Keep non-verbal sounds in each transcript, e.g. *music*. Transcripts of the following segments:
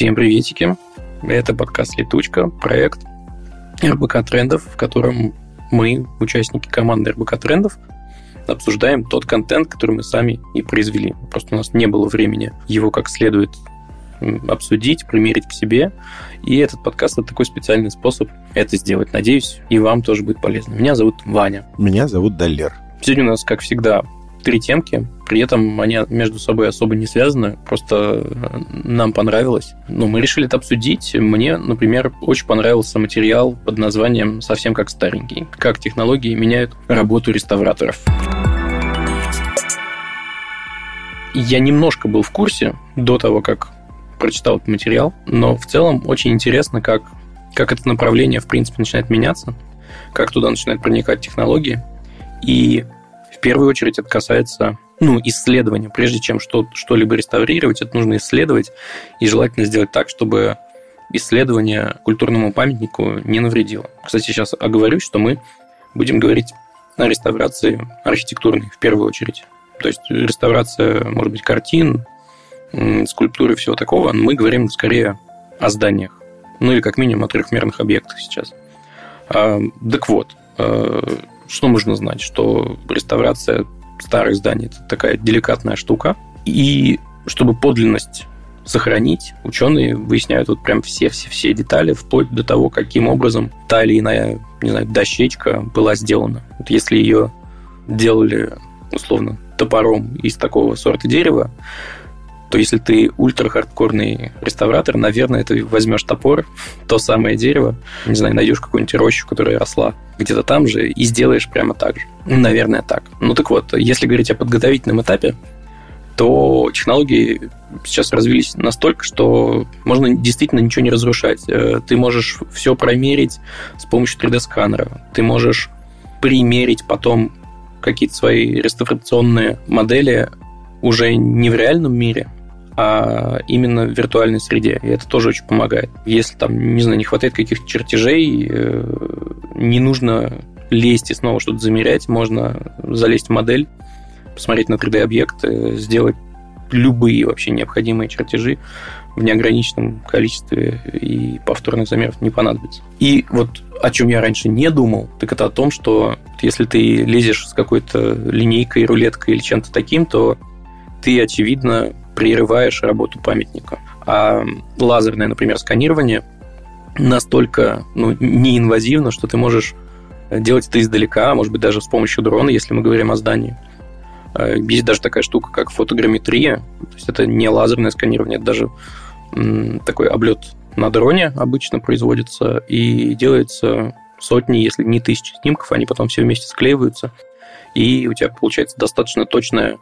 Всем приветики. Это подкаст «Летучка», проект РБК Трендов, в котором мы, участники команды РБК Трендов, обсуждаем тот контент, который мы сами и произвели. Просто у нас не было времени его как следует обсудить, примерить к себе. И этот подкаст – это такой специальный способ это сделать. Надеюсь, и вам тоже будет полезно. Меня зовут Ваня. Меня зовут Далер. Сегодня у нас, как всегда, три темки, при этом они между собой особо не связаны, просто нам понравилось. Ну, мы решили это обсудить. Мне, например, очень понравился материал под названием «Совсем как старенький. Как технологии меняют работу реставраторов». Я немножко был в курсе до того, как прочитал этот материал, но в целом очень интересно, как, как это направление, в принципе, начинает меняться, как туда начинают проникать технологии. И первую очередь это касается ну, исследования. Прежде чем что, что-либо реставрировать, это нужно исследовать, и желательно сделать так, чтобы исследование культурному памятнику не навредило. Кстати, сейчас оговорюсь, что мы будем говорить о реставрации архитектурной в первую очередь. То есть реставрация, может быть, картин, скульптуры, всего такого. Мы говорим скорее о зданиях. Ну или как минимум о трехмерных объектах сейчас. А, так вот, а, что нужно знать? Что реставрация старых зданий – это такая деликатная штука. И чтобы подлинность сохранить, ученые выясняют вот прям все-все-все детали, вплоть до того, каким образом та или иная, не знаю, дощечка была сделана. Вот если ее делали, условно, топором из такого сорта дерева, то если ты ультра-хардкорный реставратор, наверное, ты возьмешь топор, то самое дерево, не знаю, найдешь какую-нибудь рощу, которая росла где-то там же, и сделаешь прямо так же. Наверное, так. Ну так вот, если говорить о подготовительном этапе, то технологии сейчас развились настолько, что можно действительно ничего не разрушать. Э, ты можешь все промерить с помощью 3D-сканера. Ты можешь примерить потом какие-то свои реставрационные модели уже не в реальном мире, а именно в виртуальной среде. И это тоже очень помогает. Если там, не знаю, не хватает каких-то чертежей, э, не нужно лезть и снова что-то замерять, можно залезть в модель, посмотреть на 3D-объект, сделать любые вообще необходимые чертежи в неограниченном количестве, и повторных замеров не понадобится. И вот о чем я раньше не думал, так это о том, что если ты лезешь с какой-то линейкой, рулеткой или чем-то таким, то ты, очевидно, прерываешь работу памятника. А лазерное, например, сканирование настолько ну, неинвазивно, что ты можешь делать это издалека, может быть, даже с помощью дрона, если мы говорим о здании. А, есть даже такая штука, как фотограмметрия. То есть это не лазерное сканирование, это даже такой облет на дроне обычно производится и делается сотни, если не тысячи снимков, они потом все вместе склеиваются, и у тебя получается достаточно точная Э,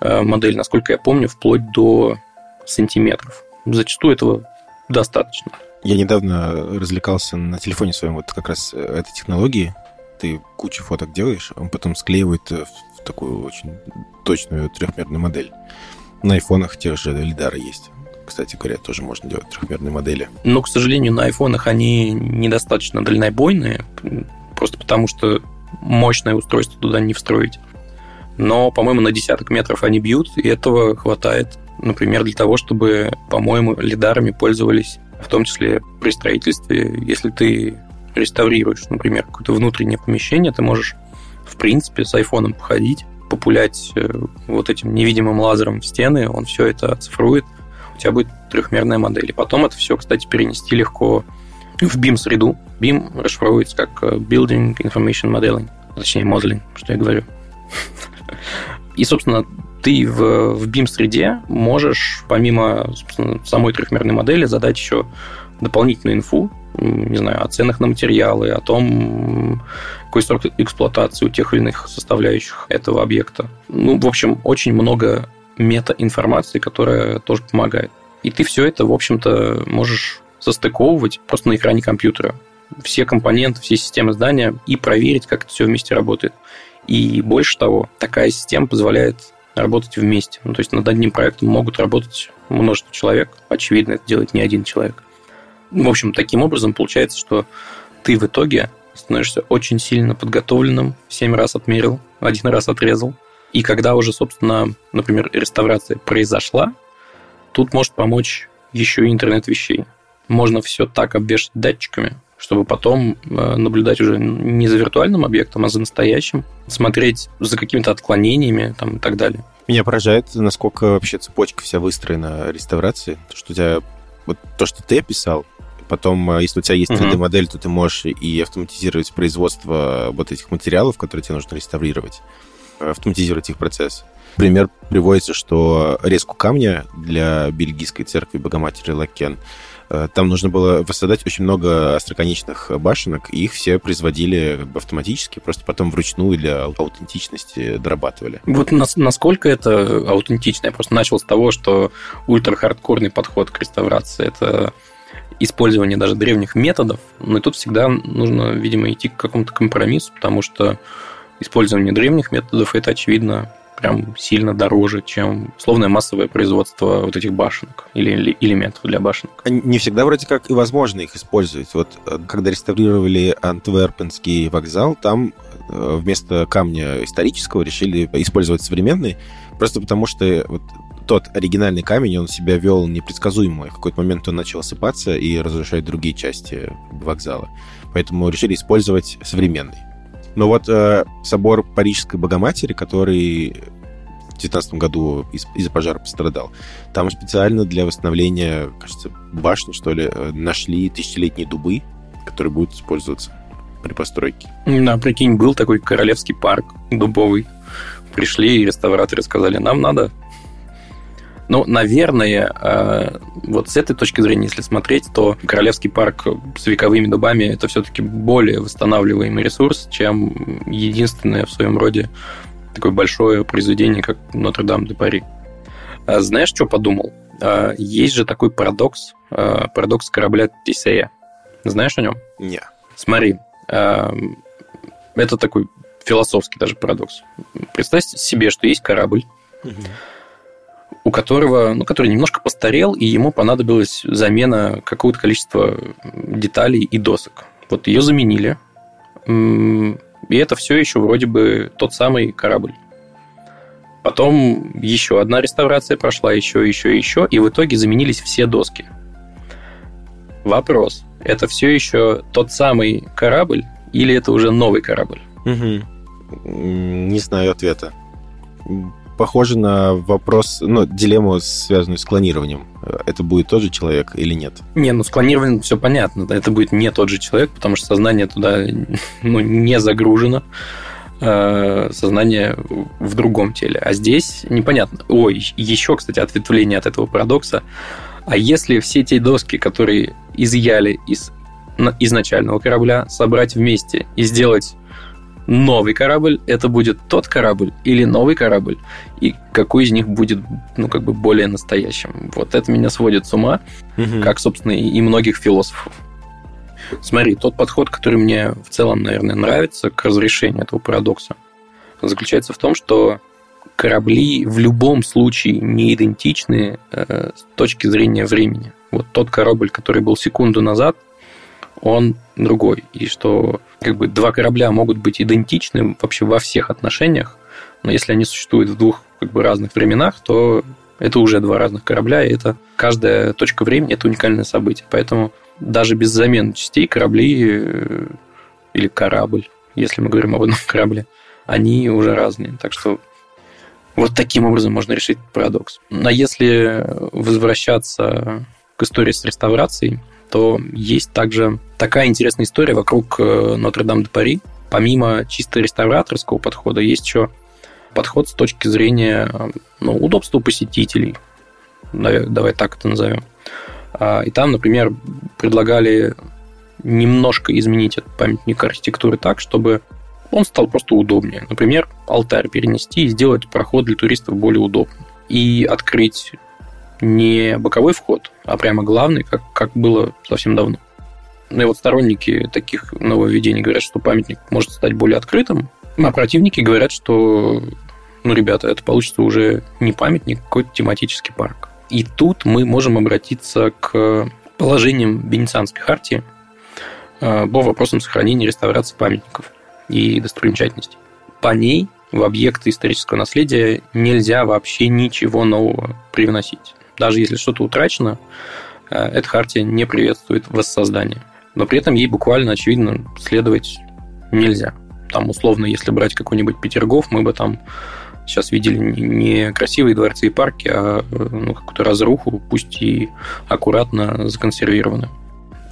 модель, насколько я помню, вплоть до сантиметров. Зачастую этого достаточно. Я недавно развлекался на телефоне своем вот как раз э, этой технологии. Ты кучу фоток делаешь, он потом склеивает в такую очень точную трехмерную модель. На айфонах тех же лидары есть. Кстати говоря, тоже можно делать трехмерные модели. Но, к сожалению, на айфонах они недостаточно дальнобойные, просто потому что мощное устройство туда не встроить но, по-моему, на десяток метров они бьют, и этого хватает, например, для того, чтобы, по-моему, лидарами пользовались, в том числе при строительстве. Если ты реставрируешь, например, какое-то внутреннее помещение, ты можешь, в принципе, с айфоном походить, популять э, вот этим невидимым лазером в стены, он все это оцифрует, у тебя будет трехмерная модель. И потом это все, кстати, перенести легко в BIM-среду. BIM расшифровывается как э, Building Information Modeling, точнее, Modeling, что я говорю. *laughs* И, собственно, ты в, в BIM-среде можешь, помимо самой трехмерной модели, задать еще дополнительную инфу, не знаю, о ценах на материалы, о том, какой срок эксплуатации у тех или иных составляющих этого объекта. Ну, в общем, очень много мета-информации, которая тоже помогает. И ты все это, в общем-то, можешь состыковывать просто на экране компьютера. Все компоненты, все системы здания и проверить, как это все вместе работает. И больше того, такая система позволяет работать вместе. Ну, то есть над одним проектом могут работать множество человек. Очевидно, это делает не один человек. В общем, таким образом получается, что ты в итоге становишься очень сильно подготовленным, семь раз отмерил, один раз отрезал. И когда уже, собственно, например, реставрация произошла, тут может помочь еще и интернет вещей. Можно все так обвешать датчиками, чтобы потом э, наблюдать уже не за виртуальным объектом, а за настоящим, смотреть за какими-то отклонениями там, и так далее. Меня поражает, насколько вообще цепочка вся выстроена реставрации. То, что у тебя вот то, что ты описал, Потом, э, если у тебя есть 3D-модель, то ты можешь и автоматизировать производство вот этих материалов, которые тебе нужно реставрировать, автоматизировать их процесс. Пример приводится, что резку камня для бельгийской церкви Богоматери Лакен э, там нужно было воссоздать очень много остроконечных башенок, и их все производили автоматически, просто потом вручную для аутентичности дорабатывали. Вот нас, насколько это аутентично? Я просто начал с того, что ультра-хардкорный подход к реставрации – это использование даже древних методов, но и тут всегда нужно, видимо, идти к какому-то компромиссу, потому что использование древних методов это, очевидно, прям сильно дороже, чем условное массовое производство вот этих башенок или элементов для башенок. Не всегда вроде как и возможно их использовать. Вот э, когда реставрировали Антверпенский вокзал, там э, вместо камня исторического решили использовать современный, просто потому что вот тот оригинальный камень, он себя вел непредсказуемо. В какой-то момент он начал осыпаться и разрушать другие части вокзала. Поэтому решили использовать современный. Но вот э, собор Парижской Богоматери, который в 19 году из- из-за пожара пострадал, там специально для восстановления, кажется, башни, что ли, э, нашли тысячелетние дубы, которые будут использоваться при постройке. Да, прикинь, был такой королевский парк дубовый. Пришли реставраторы сказали, нам надо ну, наверное, э, вот с этой точки зрения, если смотреть, то Королевский парк с вековыми дубами это все-таки более восстанавливаемый ресурс, чем единственное в своем роде такое большое произведение, как Нотр-Дам-де-Пари. А знаешь, что подумал? А, есть же такой парадокс, а, парадокс корабля Тесея. Знаешь о нем? Не. Смотри, это такой философский даже парадокс. Представь себе, что есть корабль, угу у которого, ну, который немножко постарел, и ему понадобилась замена какого-то количества деталей и досок. Вот ее заменили, и это все еще вроде бы тот самый корабль. Потом еще одна реставрация прошла, еще, еще, еще, и в итоге заменились все доски. Вопрос: это все еще тот самый корабль или это уже новый корабль? Угу. Не знаю ответа похоже на вопрос, ну, дилемму, связанную с клонированием. Это будет тот же человек или нет? Не, ну с клонированием все понятно. Это будет не тот же человек, потому что сознание туда ну, не загружено. Э, сознание в другом теле. А здесь непонятно. Ой, еще, кстати, ответвление от этого парадокса. А если все те доски, которые изъяли из изначального корабля, собрать вместе и сделать новый корабль, это будет тот корабль или новый корабль, и какой из них будет, ну, как бы более настоящим. Вот это меня сводит с ума, угу. как, собственно, и многих философов. Смотри, тот подход, который мне в целом, наверное, нравится к разрешению этого парадокса, заключается в том, что корабли в любом случае не идентичны э, с точки зрения времени. Вот тот корабль, который был секунду назад, он другой. И что как бы два корабля могут быть идентичны вообще во всех отношениях, но если они существуют в двух как бы разных временах, то это уже два разных корабля, и это каждая точка времени – это уникальное событие. Поэтому даже без замены частей корабли э, или корабль, если мы говорим об одном *laughs* корабле, они уже разные. Так что вот таким образом можно решить парадокс. А если возвращаться к истории с реставрацией, то есть также такая интересная история вокруг э, Нотр-Дам-де-Пари. Помимо чисто реставраторского подхода, есть еще подход с точки зрения ну, удобства посетителей. Давай так это назовем. А, и там, например, предлагали немножко изменить этот памятник архитектуры так, чтобы он стал просто удобнее. Например, алтарь перенести и сделать проход для туристов более удобным. И открыть не боковой вход, а прямо главный, как, как было совсем давно. Ну и вот сторонники таких нововведений говорят, что памятник может стать более открытым, а противники говорят, что, ну, ребята, это получится уже не памятник, а какой-то тематический парк. И тут мы можем обратиться к положениям Венецианской хартии э, по вопросам сохранения и реставрации памятников и достопримечательностей. По ней в объекты исторического наследия нельзя вообще ничего нового привносить. Даже если что-то утрачено, э, эта хартия не приветствует воссоздание. Но при этом ей буквально, очевидно, следовать нельзя. Там, условно, если брать какой-нибудь Петергоф, мы бы там сейчас видели не красивые дворцы и парки, а ну, какую-то разруху, пусть и аккуратно законсервированную.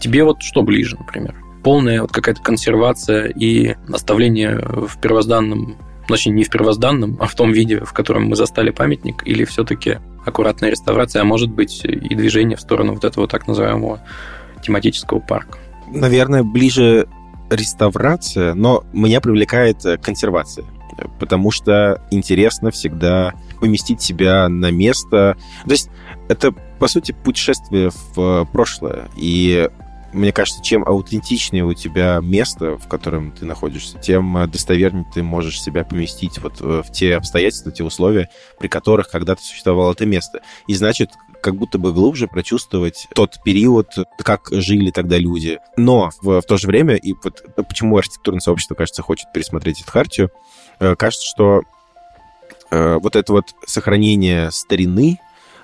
Тебе вот что ближе, например? Полная вот какая-то консервация и оставление в первозданном, точнее, не в первозданном, а в том виде, в котором мы застали памятник, или все-таки аккуратная реставрация, а может быть и движение в сторону вот этого так называемого тематического парка? Наверное, ближе реставрация, но меня привлекает э, консервация потому что интересно всегда поместить себя на место. То есть это, по сути, путешествие в прошлое. И мне кажется, чем аутентичнее у тебя место, в котором ты находишься, тем достовернее ты можешь себя поместить вот э, в те обстоятельства, те условия, при которых когда-то существовало это место. И значит, как будто бы глубже прочувствовать тот период, как жили тогда люди. Но в, в то же время, и вот почему архитектурное сообщество, кажется, хочет пересмотреть эту хартию, Э, кажется, что э, вот это вот сохранение старины,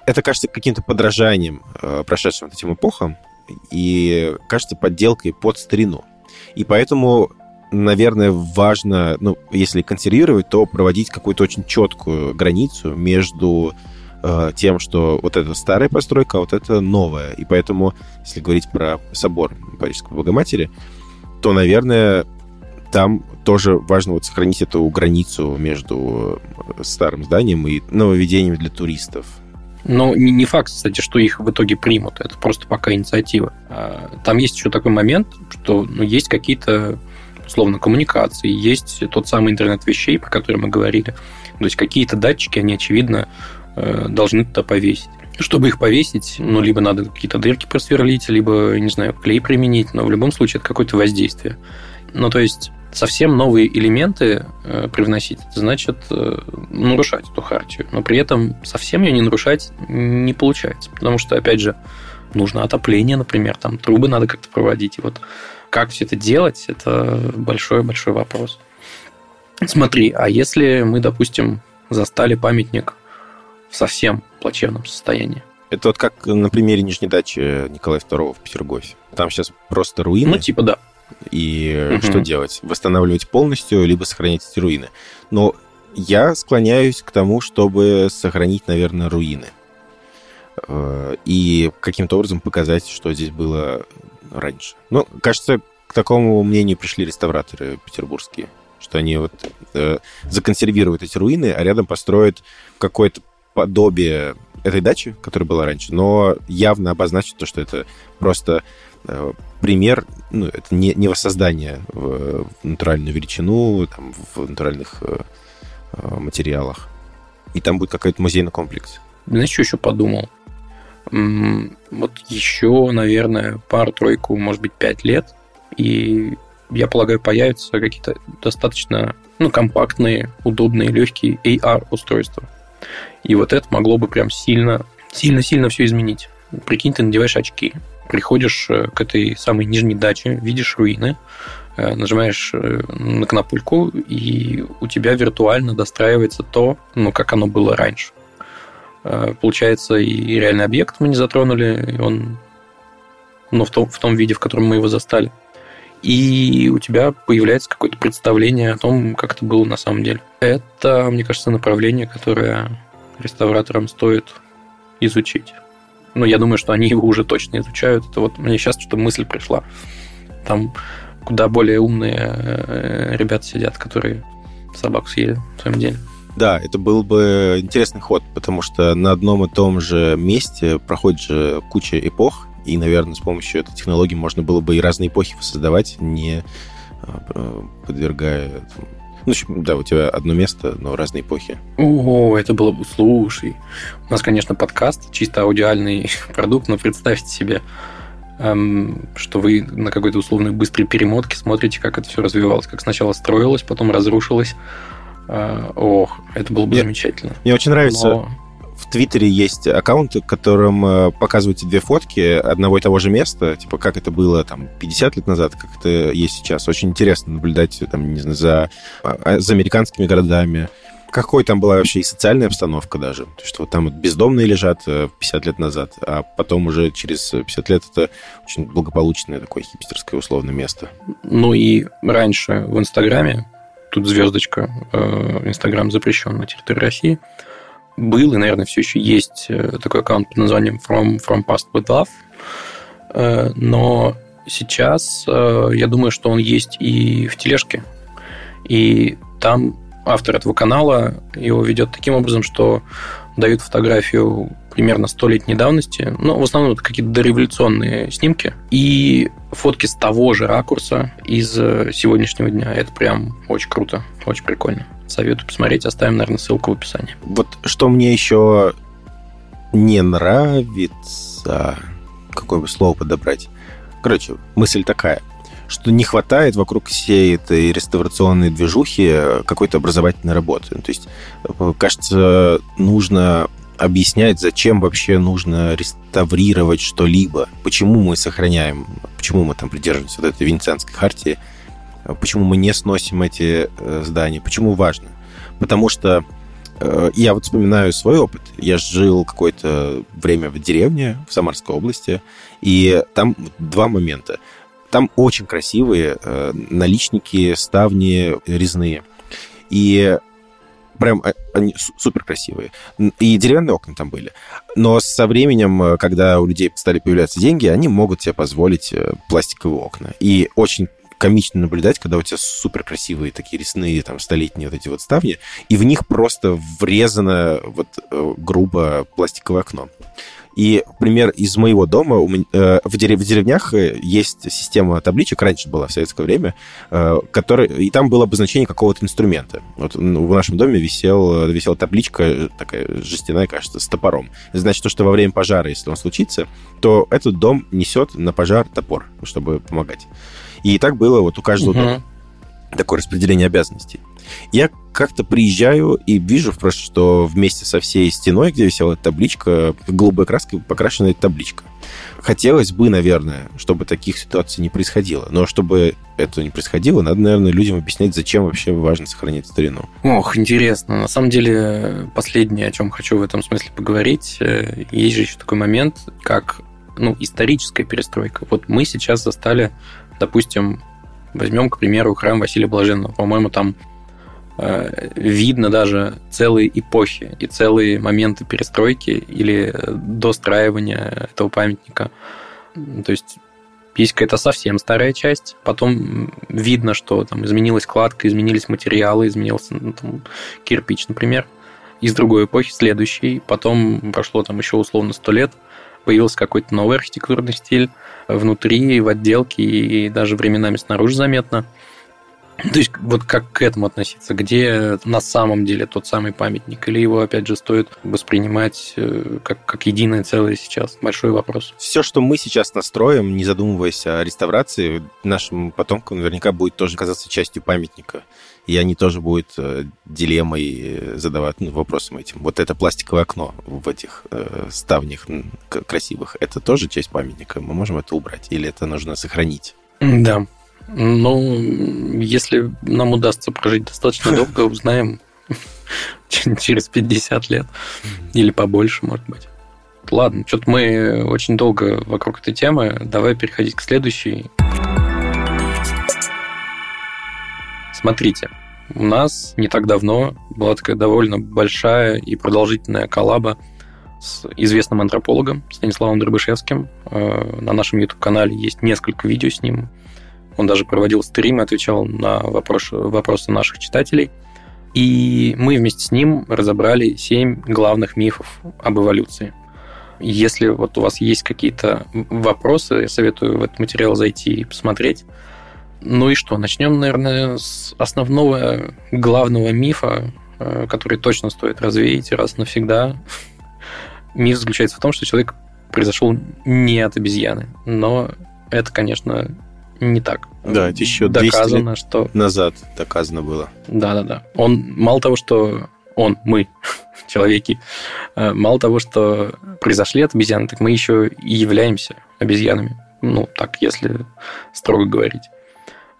это кажется каким-то подражанием э, прошедшим этим эпохам и кажется подделкой под старину. И поэтому, наверное, важно, ну, если консервировать, то проводить какую-то очень четкую границу между э, тем, что вот это старая постройка, а вот это новая. И поэтому, если говорить про собор Парижской Богоматери, то, наверное, там тоже важно вот сохранить эту границу между э, старым зданием и нововведением для туристов. Но не, не факт, кстати, что их в итоге примут. Это просто пока инициатива. А, там есть еще такой момент, что ну, есть какие-то условно коммуникации, есть тот самый интернет вещей, про который мы говорили. То есть какие-то датчики, они, очевидно, э, должны туда повесить. Чтобы их повесить, ну, либо надо какие-то дырки просверлить, либо, не знаю, клей применить, но в любом случае это какое-то воздействие. Ну, то есть совсем новые элементы э, привносить, это значит э, нарушать эту хартию. Но при этом совсем ее не нарушать не получается. Потому что, опять же, нужно отопление, например, там трубы надо как-то проводить. И вот как все это делать, это большой-большой вопрос. Смотри, а если мы, допустим, застали памятник в совсем плачевном состоянии? Это вот как на примере Нижней дачи Николая II в Петергофе. Там сейчас просто руины. Ну, типа, да. И угу. что делать? Восстанавливать полностью, либо сохранять эти руины. Но я склоняюсь к тому, чтобы сохранить, наверное, руины. Э, и каким-то образом показать, что здесь было раньше. Ну, кажется, к такому мнению пришли реставраторы петербургские, что они вот э, законсервируют эти руины, а рядом построят какое-то подобие этой дачи, которая была раньше, но явно обозначат то, что это просто пример, ну, это не, не воссоздание в натуральную величину, там, в натуральных э, э, материалах. И там будет какой-то музейный комплекс. Знаешь, что еще подумал? Вот еще, наверное, пару-тройку, может быть, пять лет, и я полагаю, появятся какие-то достаточно ну, компактные, удобные, легкие AR-устройства. И вот это могло бы прям сильно, сильно-сильно все изменить. Прикинь, ты надеваешь очки, приходишь э, к этой самой нижней даче, видишь руины, э, нажимаешь э, на кнопульку, и у тебя виртуально достраивается то, ну, как оно было раньше. Получается, и реальный объект мы не затронули, и он ну, в, том, в том виде, в котором мы его застали. И у тебя появляется какое-то представление о том, как это было на самом деле. Это, мне кажется, направление, которое реставраторам стоит изучить ну, я думаю, что они его уже точно изучают. Это вот мне сейчас что-то мысль пришла. Там куда более умные э, ребята сидят, которые собаку съели в своем деле. Да, это был бы интересный ход, потому что на одном и том же месте проходит же куча эпох, и, наверное, с помощью этой технологии можно было бы и разные эпохи создавать, не а, подвергая ну, да, у тебя одно место, но разные эпохи. О, это было бы... Слушай, у нас, конечно, подкаст, чисто аудиальный *laughs* продукт, но представьте себе, эм, что вы на какой-то условной быстрой перемотке смотрите, как это все развивалось, как сначала строилось, потом разрушилось. Э, ох, это было бы мне, замечательно. Мне очень нравится... Но в Твиттере есть аккаунт, в котором э, показываете две фотки одного и того же места, типа как это было там 50 лет назад, как это есть сейчас. Очень интересно наблюдать там, не знаю, за, а, за американскими городами, какой там была вообще и социальная обстановка даже. То, что вот там вот бездомные лежат 50 э, лет назад, а потом уже через 50 лет это очень благополучное такое хипстерское условное место. Ну и раньше в Инстаграме, тут звездочка, э, Инстаграм запрещен на территории России, был и, наверное, все еще есть э, такой аккаунт под названием From, From Past With Love, но сейчас я думаю, что он есть и в тележке, и там автор этого канала его ведет таким образом, что дают фотографию примерно столетней давности. Ну, в основном это какие-то дореволюционные снимки. И фотки с того же ракурса из э, сегодняшнего дня. Это прям очень круто, очень прикольно. Советую посмотреть. Оставим, наверное, ссылку в описании. Вот что мне еще не нравится, какое бы слово подобрать. Короче, мысль такая что не хватает вокруг всей этой реставрационной движухи какой-то образовательной работы. То есть, кажется, нужно объяснять, зачем вообще нужно реставрировать что-либо, почему мы сохраняем, почему мы там придерживаемся вот этой Венецианской хартии, почему мы не сносим эти э, здания, почему важно. Потому что э, я вот вспоминаю свой опыт. Я жил какое-то время в деревне в Самарской области, и там два момента. Там очень красивые э, наличники, ставни резные. И прям э, они супер красивые. И деревянные окна там были. Но со временем, э, когда у людей стали появляться деньги, они могут себе позволить э, пластиковые окна. И очень комично наблюдать, когда у тебя супер красивые такие резные там столетние вот эти вот ставни, и в них просто врезано вот грубо пластиковое окно. И пример из моего дома. Э, в деревнях э, есть система табличек, раньше была в советское время, э, который, и там было обозначение какого-то инструмента. Вот в нашем доме висел, висела табличка такая жестяная, кажется, с топором. Значит, то, что во время пожара, если он случится, то этот дом несет на пожар топор, чтобы помогать. И так было вот у каждого угу. дома такое распределение обязанностей. Я как-то приезжаю и вижу просто, что вместе со всей стеной, где висела табличка, голубой краской покрашена эта табличка. Хотелось бы, наверное, чтобы таких ситуаций не происходило. Но чтобы это не происходило, надо, наверное, людям объяснять, зачем вообще важно сохранять старину. Ох, интересно. На самом деле, последнее, о чем хочу в этом смысле поговорить, э, есть же еще такой момент, как ну, историческая перестройка. Вот мы сейчас застали, допустим, возьмем, к примеру, храм Василия Блаженного. По-моему, там Э, видно даже целые эпохи и целые моменты перестройки или достраивания этого памятника. То есть есть какая-то совсем старая часть, потом видно, что там изменилась кладка, изменились материалы, изменился ну, там, кирпич, например, из другой эпохи, следующей, потом прошло там еще условно сто лет, появился какой-то новый архитектурный стиль внутри, в отделке и даже временами снаружи заметно – то есть вот как к этому относиться? Где на самом деле тот самый памятник? Или его, опять же, стоит воспринимать э, как, как единое целое сейчас? Большой вопрос. Все, что мы сейчас настроим, не задумываясь о реставрации, нашим потомкам наверняка будет тоже казаться частью памятника. И они тоже будут э, дилеммой э, задавать ну, вопросом этим. Вот это пластиковое окно в этих э, ставнях красивых, это тоже часть памятника? Мы можем это убрать? Или это нужно сохранить? Да, ну, если нам удастся прожить достаточно *laughs* долго, узнаем *laughs* через 50 лет или побольше, может быть. Ладно, что-то мы очень долго вокруг этой темы. Давай переходить к следующей. Смотрите, у нас не так давно была такая довольно большая и продолжительная коллаба с известным антропологом Станиславом Дробышевским. Э, на нашем YouTube-канале есть несколько видео с ним. Он даже проводил стрим, отвечал на вопрос, вопросы наших читателей. И мы вместе с ним разобрали семь главных мифов об эволюции. Если вот у вас есть какие-то вопросы, я советую в этот материал зайти и посмотреть. Ну и что, начнем, наверное, с основного главного мифа, э, который точно стоит развеять раз навсегда. Миф заключается в том, что человек произошел не от обезьяны. Но это, конечно, не так. Да, это еще доказано, что назад доказано было. Да, да, да. Он мало того, что он, мы, *laughs* человеки, э, мало того, что произошли от обезьян, так мы еще и являемся обезьянами. Ну, так, если строго говорить.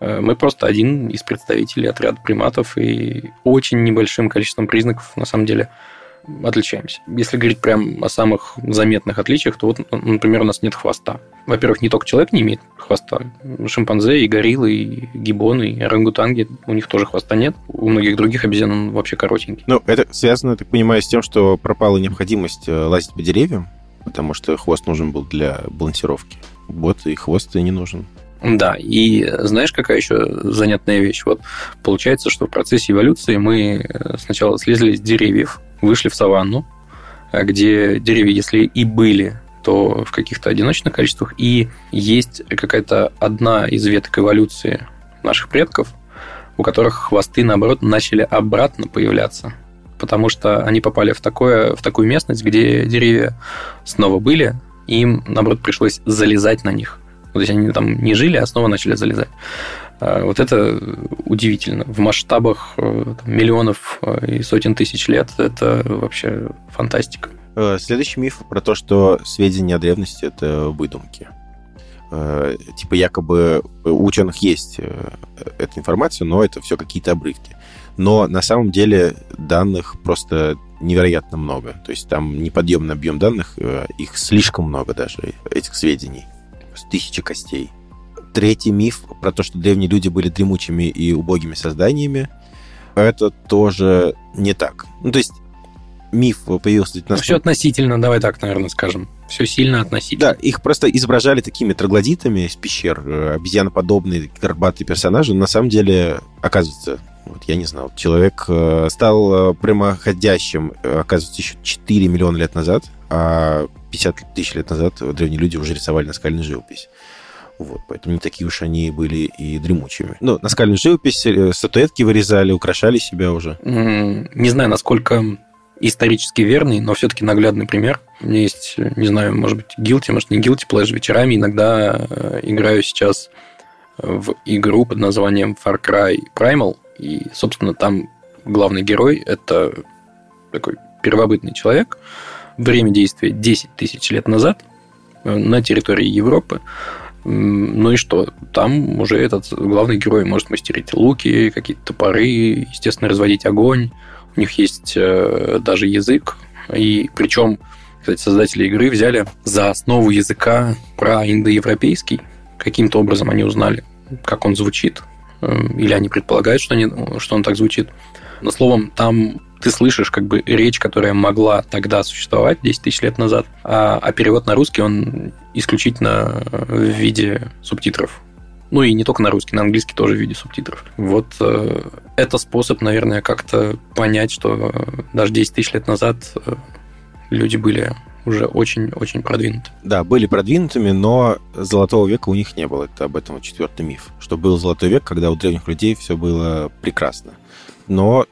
Э, мы просто один из представителей отряда приматов и очень небольшим количеством признаков, на самом деле, отличаемся. Если говорить прям о самых заметных отличиях, то вот, например, у нас нет хвоста. Во-первых, не только человек не имеет хвоста. Шимпанзе и гориллы, и гибоны, и орангутанги, у них тоже хвоста нет. У многих других обезьян он вообще коротенький. Ну, это связано, я так понимаю, с тем, что пропала необходимость э, лазить по деревьям, потому что хвост нужен был для балансировки. Вот и хвост и не нужен. Да, и знаешь, какая еще занятная вещь? Вот получается, что в процессе эволюции мы э, сначала слезли с деревьев, вышли в саванну, э, где деревья, если и были, то в каких-то одиночных количествах, и есть какая-то одна из веток эволюции наших предков, у которых хвосты, наоборот, начали обратно появляться, потому что они попали в, такое, в такую местность, где деревья снова были, и им, наоборот, пришлось залезать на них – то есть они там не жили, а снова начали залезать. А, вот это удивительно. В масштабах э, там, миллионов э, и сотен тысяч лет это вообще фантастика. Э, следующий миф про то, что сведения о древности – это выдумки. Типа якобы у ученых есть эта информация, но это все какие-то обрывки. Но на самом деле данных просто невероятно много. То есть там неподъемный объем данных, их слишком много даже, этих сведений тысячи костей. Третий миф про то, что древние люди были дремучими и убогими созданиями, это тоже не так. Ну, то есть миф появился... Ну, все относительно, давай так, наверное, скажем. Все сильно относительно. Да, их просто изображали такими троглодитами из пещер, э, обезьяноподобные, горбатые персонажи. На самом деле, оказывается, вот я не знал, человек э, стал э, прямоходящим, оказывается, еще 4 миллиона лет назад, а 50 тысяч лет назад древние люди уже рисовали наскальную живопись. Вот, поэтому не такие уж они были и дремучими. Ну, наскальную живопись, э, статуэтки вырезали, украшали себя уже. Не знаю, насколько исторически верный, но все-таки наглядный пример. У меня есть, не знаю, может быть, guilty, может, не guilty pleasure. Вечерами иногда э, играю сейчас в игру под названием Far Cry Primal, и, собственно, там главный герой – это такой первобытный человек, время действия 10 тысяч лет назад э, на территории Европы. Ну и что? Там уже этот главный герой может мастерить луки, какие-то топоры, естественно, разводить огонь. У них есть э, даже язык. И причем, кстати, создатели игры взяли за основу языка про индоевропейский. Каким-то образом они узнали, как он звучит. Э, или они предполагают, что, они, что он так звучит. Но словом, там ты слышишь как бы речь, которая могла тогда существовать 10 тысяч лет назад, а, а перевод на русский, он исключительно в виде субтитров. Ну и не только на русский, на английский тоже в виде субтитров. Вот э, это способ, наверное, как-то понять, что даже 10 тысяч лет назад э, люди были уже очень-очень продвинуты. Да, были продвинутыми, но золотого века у них не было. Это об этом четвертый миф. Что был золотой век, когда у древних людей все было прекрасно. Но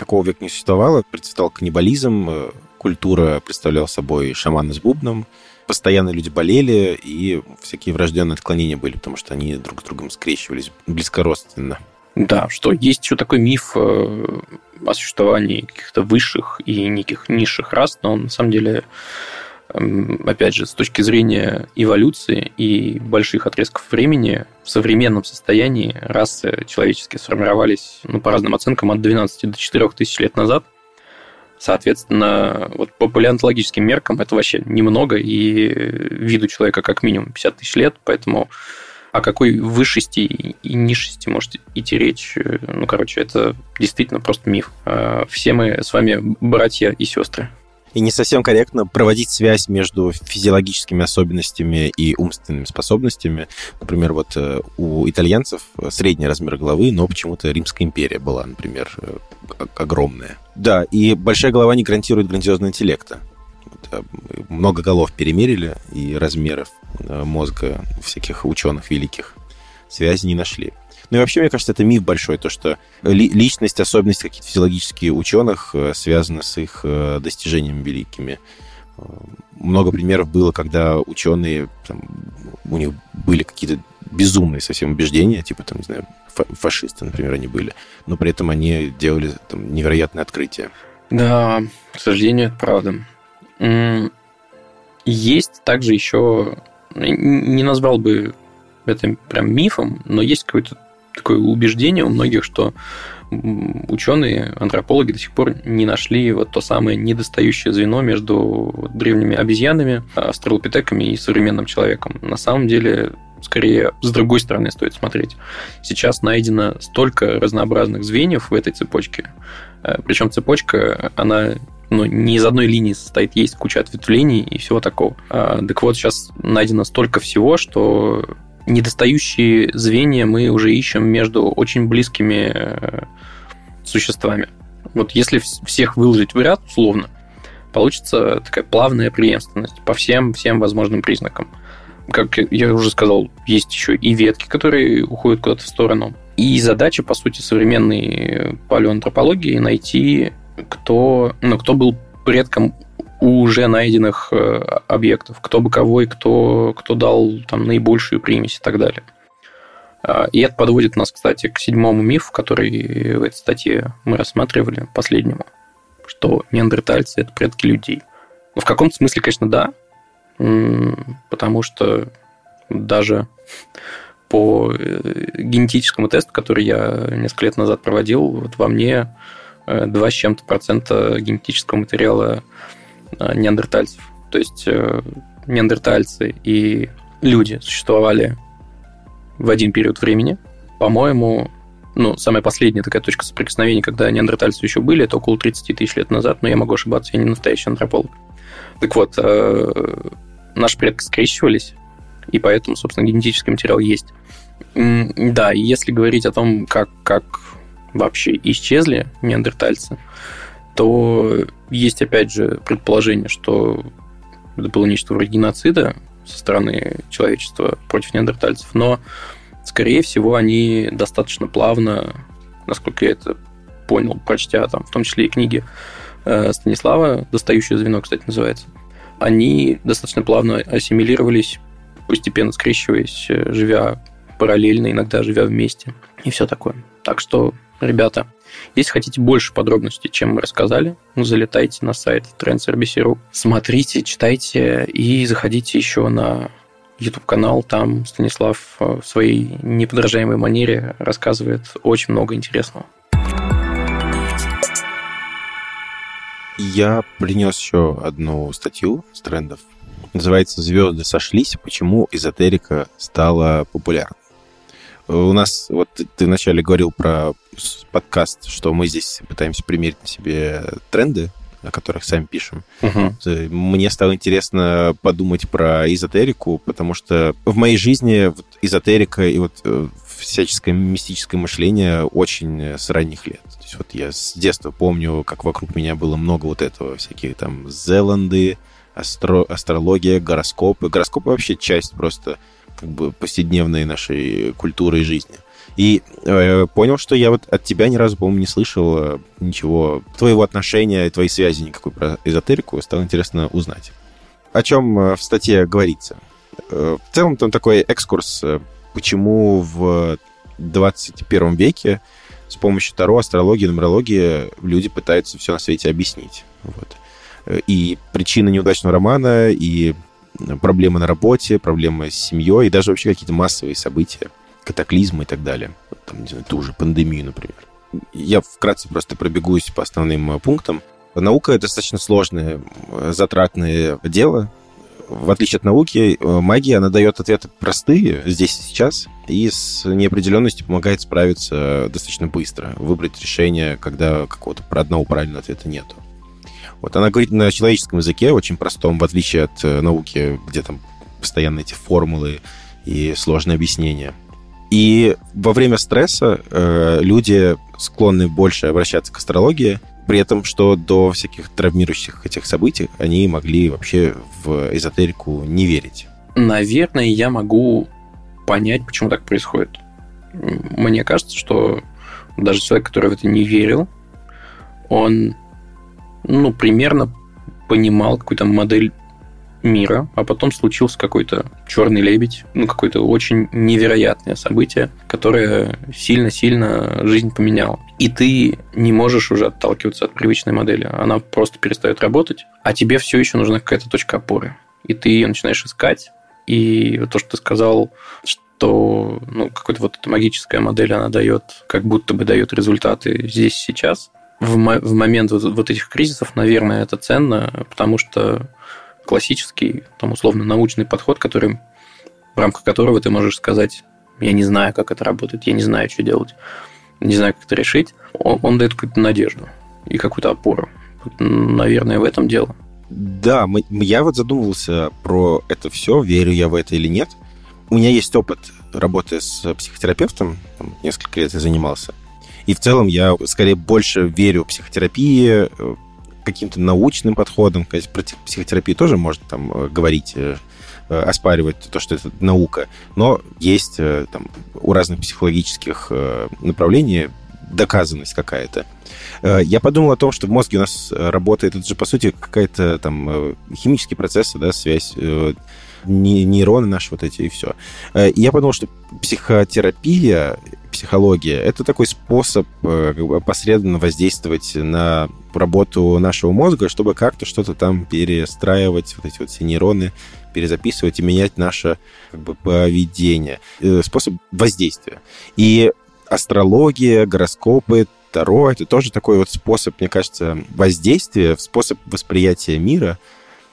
такого века не существовало. Процветал каннибализм, э, культура представляла собой шаманы с бубном, постоянно люди болели, и всякие врожденные отклонения были, потому что они друг с другом скрещивались близкородственно. Да, что есть еще такой миф э, о существовании каких-то высших и неких низших рас, но он на самом деле опять же, с точки зрения эволюции и больших отрезков времени, в современном состоянии расы человеческие сформировались, ну, по разным оценкам, от 12 до 4 тысяч лет назад. Соответственно, вот по палеонтологическим меркам это вообще немного, и виду человека как минимум 50 тысяч лет, поэтому о какой высшести и низшести может идти речь? Ну, короче, это действительно просто миф. А все мы с вами братья и сестры и не совсем корректно проводить связь между физиологическими особенностями и умственными способностями. Например, вот э, у итальянцев средний размер головы, но почему-то Римская империя была, например, э, огромная. Да, и большая голова не гарантирует грандиозного интеллекта. Э, много голов перемерили, и размеров мозга всяких ученых великих связи не нашли. Ну и вообще, мне кажется, это миф большой, то, что личность, особенности какие-то физиологические ученых э, связаны с их э, достижениями великими. Э, много примеров было, когда ученые, там, у них были какие-то безумные совсем убеждения, типа, там, не знаю, фашисты, например, они были, но при этом они делали там, невероятные открытия. Да, к сожалению, это правда. Есть также еще, не назвал бы это прям мифом, но есть какой-то такое убеждение у многих, что ученые, антропологи до сих пор не нашли вот то самое недостающее звено между древними обезьянами, астралопитеками и современным человеком. На самом деле, скорее, с другой стороны стоит смотреть. Сейчас найдено столько разнообразных звеньев в этой цепочке. Э, Причем цепочка, она ну, не из одной линии состоит, есть куча ответвлений и всего такого. А, так вот, сейчас найдено столько всего, что недостающие звенья мы уже ищем между очень близкими э, существами. Вот если всех выложить в ряд, условно, получится такая плавная преемственность по всем, всем возможным признакам. Как я уже сказал, есть еще и ветки, которые уходят куда-то в сторону. И задача, по сути, современной палеоантропологии найти, кто, ну, кто был предком уже найденных э, объектов, кто бы кого и кто, кто дал там наибольшую примесь и так далее. А, и это подводит нас, кстати, к седьмому мифу, который в этой статье мы рассматривали, последнему, что неандертальцы – это предки людей. Ну, в каком-то смысле, конечно, да, потому что даже по э, генетическому тесту, который я несколько лет назад проводил, вот во мне 2 э, с чем-то процента генетического материала неандертальцев. То есть э, неандертальцы и люди существовали в один период времени. По-моему, ну, самая последняя такая точка соприкосновения, когда неандертальцы еще были, это около 30 тысяч лет назад, но я могу ошибаться, я не настоящий антрополог. Так вот, э, наши предки скрещивались, и поэтому, собственно, генетический материал есть. Да, если говорить о том, как, как вообще исчезли неандертальцы, то есть, опять же, предположение, что это было нечто вроде геноцида со стороны человечества против неандертальцев, но, скорее всего, они достаточно плавно, насколько я это понял, прочтя там, в том числе и книги э, Станислава, «Достающее звено», кстати, называется, они достаточно плавно ассимилировались, постепенно скрещиваясь, э, живя параллельно, иногда живя вместе, и все такое. Так что, ребята, если хотите больше подробностей, чем мы рассказали, ну, залетайте на сайт TrendsRBC.ru, смотрите, читайте и заходите еще на YouTube-канал. Там Станислав в своей неподражаемой манере рассказывает очень много интересного. Я принес еще одну статью с трендов. Называется «Звезды сошлись. Почему эзотерика стала популярной». У нас, вот ты вначале говорил про подкаст, что мы здесь пытаемся примерить на себе тренды, о которых сами пишем. Угу. Мне стало интересно подумать про эзотерику, потому что в моей жизни вот эзотерика и вот э, всяческое мистическое мышление очень с ранних лет. То есть вот я с детства помню, как вокруг меня было много вот этого, всякие там Зеланды, астро астрология, гороскопы. Гороскопы вообще часть просто как бы повседневной нашей культуры и жизни. И э, понял, что я вот от тебя ни разу, по-моему, не слышал э, ничего, твоего отношения, твоей связи никакой про эзотерику. Стало интересно узнать. О чем э, в статье говорится? Э, в целом там такой экскурс, почему в 21 веке с помощью Таро, астрологии, нумерологии люди пытаются все на свете объяснить. Вот. И причины неудачного романа, и проблемы на работе, проблемы с семьей, и даже вообще какие-то массовые события, катаклизмы и так далее. Там, не знаю, ту же пандемию, например. Я вкратце просто пробегусь по основным э, пунктам. Наука — достаточно сложное, э, затратное дело. В отличие от науки, э, магия, она дает ответы простые здесь и сейчас, и с неопределенностью помогает справиться достаточно быстро, выбрать решение, когда какого-то одного правильного ответа нету. Вот она говорит на человеческом языке, очень простом, в отличие от э, науки, где там постоянно эти формулы и сложные объяснения. И во время стресса э, люди склонны больше обращаться к астрологии, при этом, что до всяких травмирующих этих событий они могли вообще в эзотерику не верить. Наверное, я могу понять, почему так происходит. Мне кажется, что даже человек, который в это не верил, он ну, примерно понимал какую-то модель мира, а потом случился какой-то черный лебедь, ну, какое-то очень невероятное событие, которое сильно-сильно жизнь поменяло. И ты не можешь уже отталкиваться от привычной модели. Она просто перестает работать, а тебе все еще нужна какая-то точка опоры. И ты ее начинаешь искать. И то, что ты сказал, то ну, какая-то вот эта магическая модель, она дает, как будто бы дает результаты здесь сейчас. В, в момент вот, вот этих кризисов, наверное, это ценно, потому что классический, там, условно, научный подход, который, в рамках которого ты можешь сказать, я не знаю, как это работает, я не знаю, что делать, не знаю, как это решить, он, он дает какую-то надежду и какую-то опору. Наверное, в этом дело. Да, мы, я вот задумывался про это все, верю я в это или нет. У меня есть опыт работы с психотерапевтом, там, несколько лет я занимался. И в целом я скорее больше верю психотерапии, э, каким-то научным подходам. Конечно, про психотерапию тоже можно там э, говорить, э, оспаривать то, что это наука. Но есть там, у разных психологических направлений доказанность какая-то. Я подумал о том, что в мозге у нас работает, это же, по сути, какая-то там химический процесс, да, связь нейроны наши вот эти и все. Я подумал, что психотерапия, психология — это такой способ э, посредственно воздействовать на работу нашего мозга, чтобы как-то что-то там перестраивать, вот эти вот все нейроны, перезаписывать и менять наше как бы, поведение. Э, способ воздействия. И астрология, гороскопы, Таро — это тоже такой вот способ, мне кажется, воздействия, способ восприятия мира —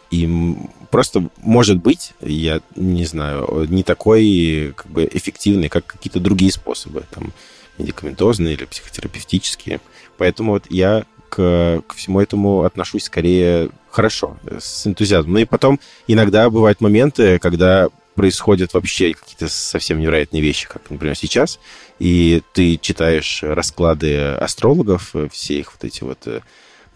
и просто, может быть, я не знаю, не такой как бы эффективный, как какие-то другие способы, там, медикаментозные или психотерапевтические. Поэтому вот я к, к всему этому отношусь скорее хорошо, с энтузиазмом. Ну и потом иногда бывают моменты, когда происходят вообще какие-то совсем невероятные вещи, как, например, сейчас, и ты читаешь расклады астрологов, все их вот эти вот э,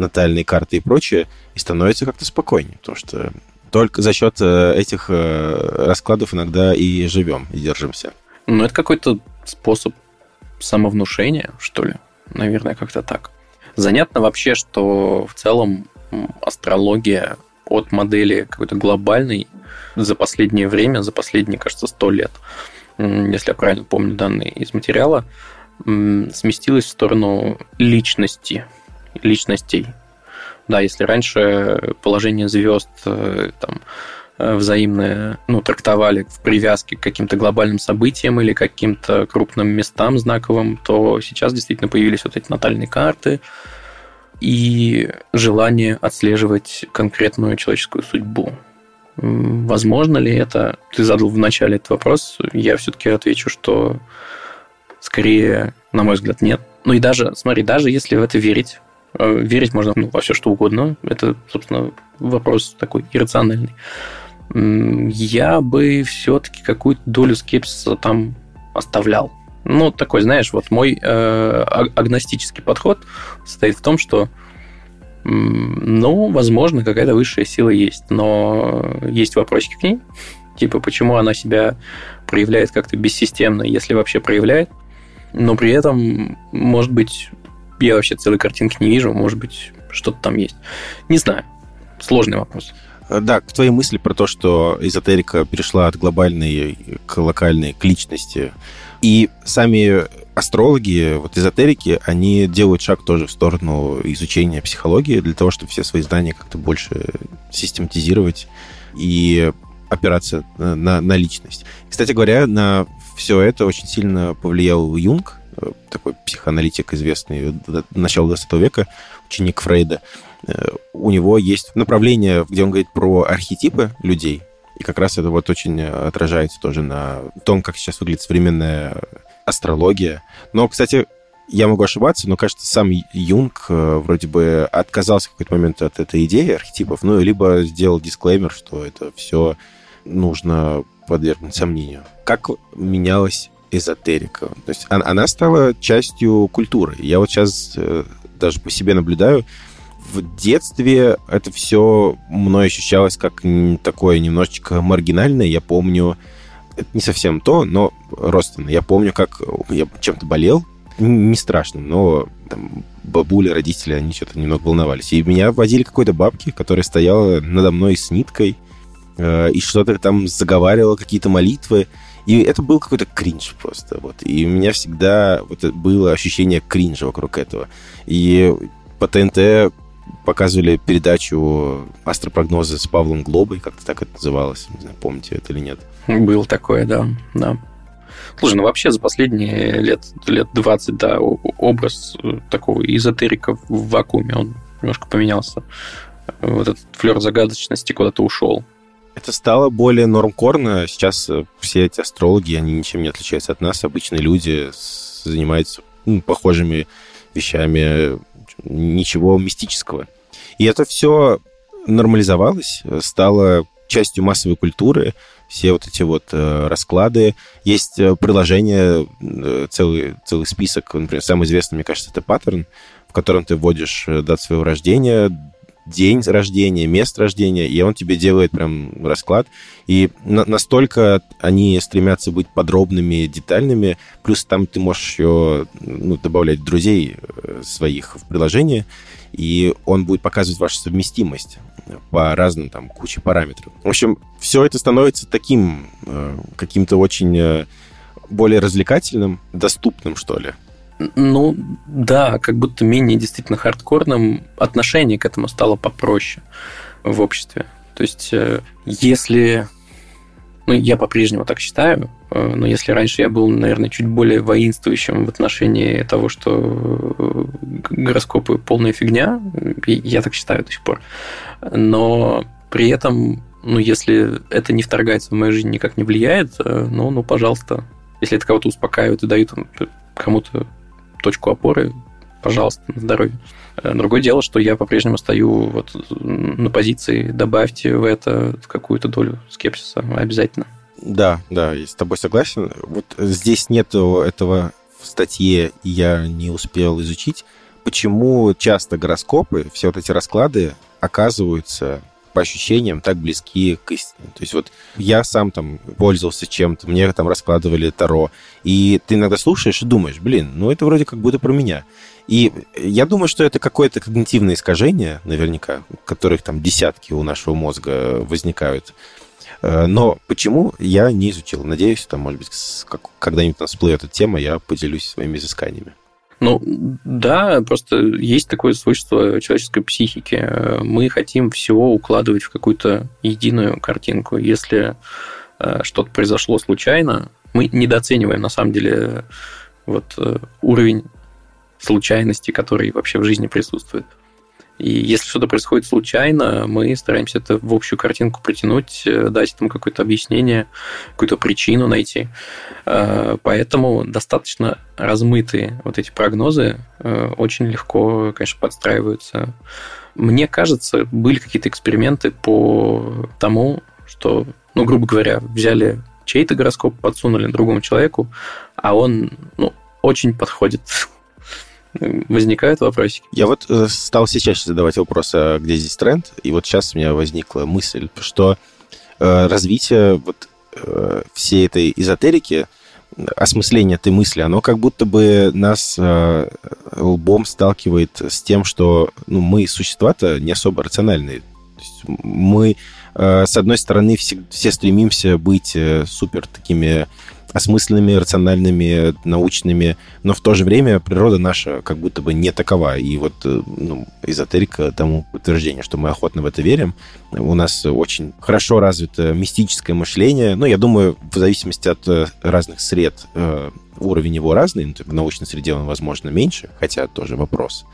натальные карты и прочее, и становится как-то спокойнее, потому что только за счет э, этих э, раскладов иногда и живем, и держимся. Ну, это какой-то способ самовнушения, что ли. Наверное, как-то так. Занятно вообще, что в целом астрология от модели какой-то глобальной за последнее время, за последние, кажется, сто лет, если я правильно помню данные из материала, сместилась в сторону личности, личностей. Да, если раньше положение звезд э, там, э, взаимное ну, трактовали в привязке к каким-то глобальным событиям или каким-то крупным местам знаковым, то сейчас действительно появились вот эти натальные карты и желание отслеживать конкретную человеческую судьбу. Возможно ли это? Ты задал в начале этот вопрос. Я все-таки отвечу, что скорее, на мой взгляд, нет. Ну и даже, смотри, даже если в это верить, верить можно ну, во все, что угодно. Это, собственно, вопрос такой иррациональный. Я бы все-таки какую-то долю скепсиса там оставлял. Ну, такой, знаешь, вот мой э, агностический подход состоит в том, что ну, возможно, какая-то высшая сила есть, но есть вопросики к ней, типа, почему она себя проявляет как-то бессистемно, если вообще проявляет, но при этом, может быть, я вообще целой картинки не вижу, может быть, что-то там есть. Не знаю. Сложный вопрос. Э, да, к твоей мысли про то, что эзотерика перешла от глобальной к локальной, к личности. И сами астрологи, вот эзотерики, они делают шаг тоже в сторону изучения психологии для того, чтобы все свои знания как-то больше систематизировать и опираться на, на, на личность. Кстати говоря, на все это очень сильно повлиял Юнг, такой психоаналитик известный начала 20 века, ученик Фрейда, э, у него есть направление, где он говорит про архетипы людей, и как раз это вот очень отражается тоже на том, как сейчас выглядит современная астрология. Но, кстати, я могу ошибаться, но, кажется, сам Юнг э, вроде бы отказался в какой-то момент от этой идеи архетипов, ну, либо сделал дисклеймер, что это все нужно подвергнуть сомнению. Как менялась эзотерика. То есть она стала частью культуры. Я вот сейчас э, даже по себе наблюдаю, в детстве это все мной ощущалось как такое немножечко маргинальное. Я помню, это не совсем то, но родственно. Я помню, как я чем-то болел, не страшно, но там, бабули, родители, они что-то немного волновались. И меня водили какой-то бабки, которая стояла надо мной с ниткой э, и что-то там заговаривала, какие-то молитвы. И это был какой-то кринж просто. Вот. И у меня всегда вот было ощущение кринжа вокруг этого. И по ТНТ показывали передачу «Астропрогнозы» с Павлом Глобой, как-то так это называлось. Не знаю, помните это или нет. Был такое, да. да. Слушай, ну вообще за последние лет, лет 20, да, образ такого эзотерика в вакууме, он немножко поменялся. Вот этот флер загадочности куда-то ушел. Это стало более нормкорно. Сейчас э, все эти астрологи, они ничем не отличаются от нас. Обычные люди занимаются ну, похожими вещами, ничего мистического. И это все нормализовалось, стало частью массовой культуры, все вот эти вот э, расклады. Есть э, приложение, э, целый, целый список, например, самый известный, мне кажется, это паттерн, в котором ты вводишь э, дату своего рождения, день рождения, место рождения, и он тебе делает прям расклад. И на- настолько они стремятся быть подробными, детальными, плюс там ты можешь еще ну, добавлять друзей э, своих в приложение, и он будет показывать вашу совместимость по разным там куче параметров. В общем, все это становится таким э, каким-то очень э, более развлекательным, доступным, что ли. Ну, да, как будто менее действительно хардкорным отношение к этому стало попроще в обществе. То есть, э, если... Ну, я по-прежнему так считаю, э, но если раньше я был, наверное, чуть более воинствующим в отношении того, что э, гороскопы полная фигня, я так считаю до сих пор, но при этом, ну, если это не вторгается в мою жизнь, никак не влияет, ну, ну, пожалуйста, если это кого-то успокаивает и дают кому-то точку опоры, пожалуйста, на здоровье. Э, другое дело, что я по-прежнему стою вот на позиции, добавьте в это какую-то долю скепсиса обязательно. Да, да, я с тобой согласен. Вот здесь нет этого в статье, я не успел изучить, почему часто гороскопы, все вот эти расклады оказываются по ощущениям так близки к истине. То есть вот я сам там пользовался чем-то, мне там раскладывали Таро, и ты иногда слушаешь и думаешь, блин, ну это вроде как будто про меня. И я думаю, что это какое-то когнитивное искажение, наверняка, которых там десятки у нашего мозга возникают. Э, но почему, я не изучил. Надеюсь, там, может быть, когда-нибудь у нас всплывет эта тема, я поделюсь своими изысканиями. Ну, да, просто есть такое свойство человеческой психики. Мы хотим всего укладывать в какую-то единую картинку. Если э, что-то произошло случайно, мы недооцениваем, на самом деле, вот э, уровень случайности, который вообще в жизни присутствует. И если что-то происходит случайно, мы стараемся это в общую картинку притянуть, э, дать этому какое-то объяснение, какую-то причину найти. Э, поэтому достаточно размытые вот эти прогнозы э, очень легко, конечно, подстраиваются. Мне кажется, были какие-то эксперименты по тому, что, ну, грубо говоря, взяли чей-то гороскоп, подсунули другому человеку, а он, ну, очень подходит *laughs* возникают вопросики. Я вот э, стал сейчас задавать вопрос, а где здесь тренд, и вот сейчас у меня возникла мысль, что э, развитие вот э, всей этой эзотерики, осмысление этой мысли, оно как будто бы нас лбом сталкивает с тем, что ну, мы существа-то не особо рациональные. Мы, с одной стороны, все, все стремимся быть супер такими осмысленными, рациональными, научными, но в то же время природа наша как будто бы не такова. И вот э, ну, эзотерика тому подтверждение, что мы охотно в это верим. У нас очень хорошо развито мистическое мышление. Ну, я думаю, в зависимости от э, разных сред э, уровень его разный. Ну, в научной среде он, возможно, меньше, хотя тоже вопрос.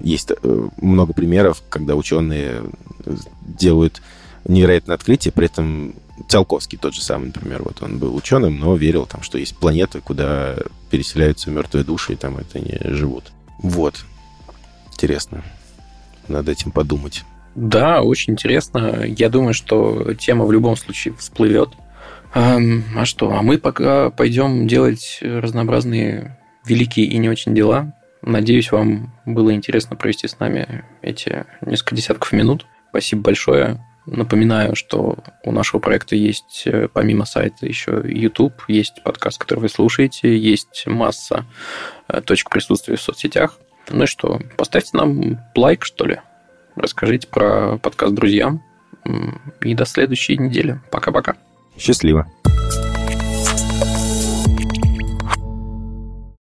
Есть много примеров, когда ученые делают невероятное открытие, при этом Циолковский тот же самый, например, вот он был ученым, но верил, там, что есть планеты, куда переселяются мертвые души, и там это не живут. Вот. Интересно. Надо этим подумать. Да, очень интересно. Я думаю, что тема в любом случае всплывет. А, а что? А мы пока пойдем делать разнообразные великие и не очень дела. Надеюсь, вам было интересно провести с нами эти несколько десятков минут. Спасибо большое. Напоминаю, что у нашего проекта есть э, помимо сайта еще YouTube, есть подкаст, который вы слушаете, есть масса э, точек присутствия в соцсетях. Ну и что, поставьте нам лайк, что ли. Расскажите про подкаст друзьям. И до следующей недели. Пока-пока. Счастливо.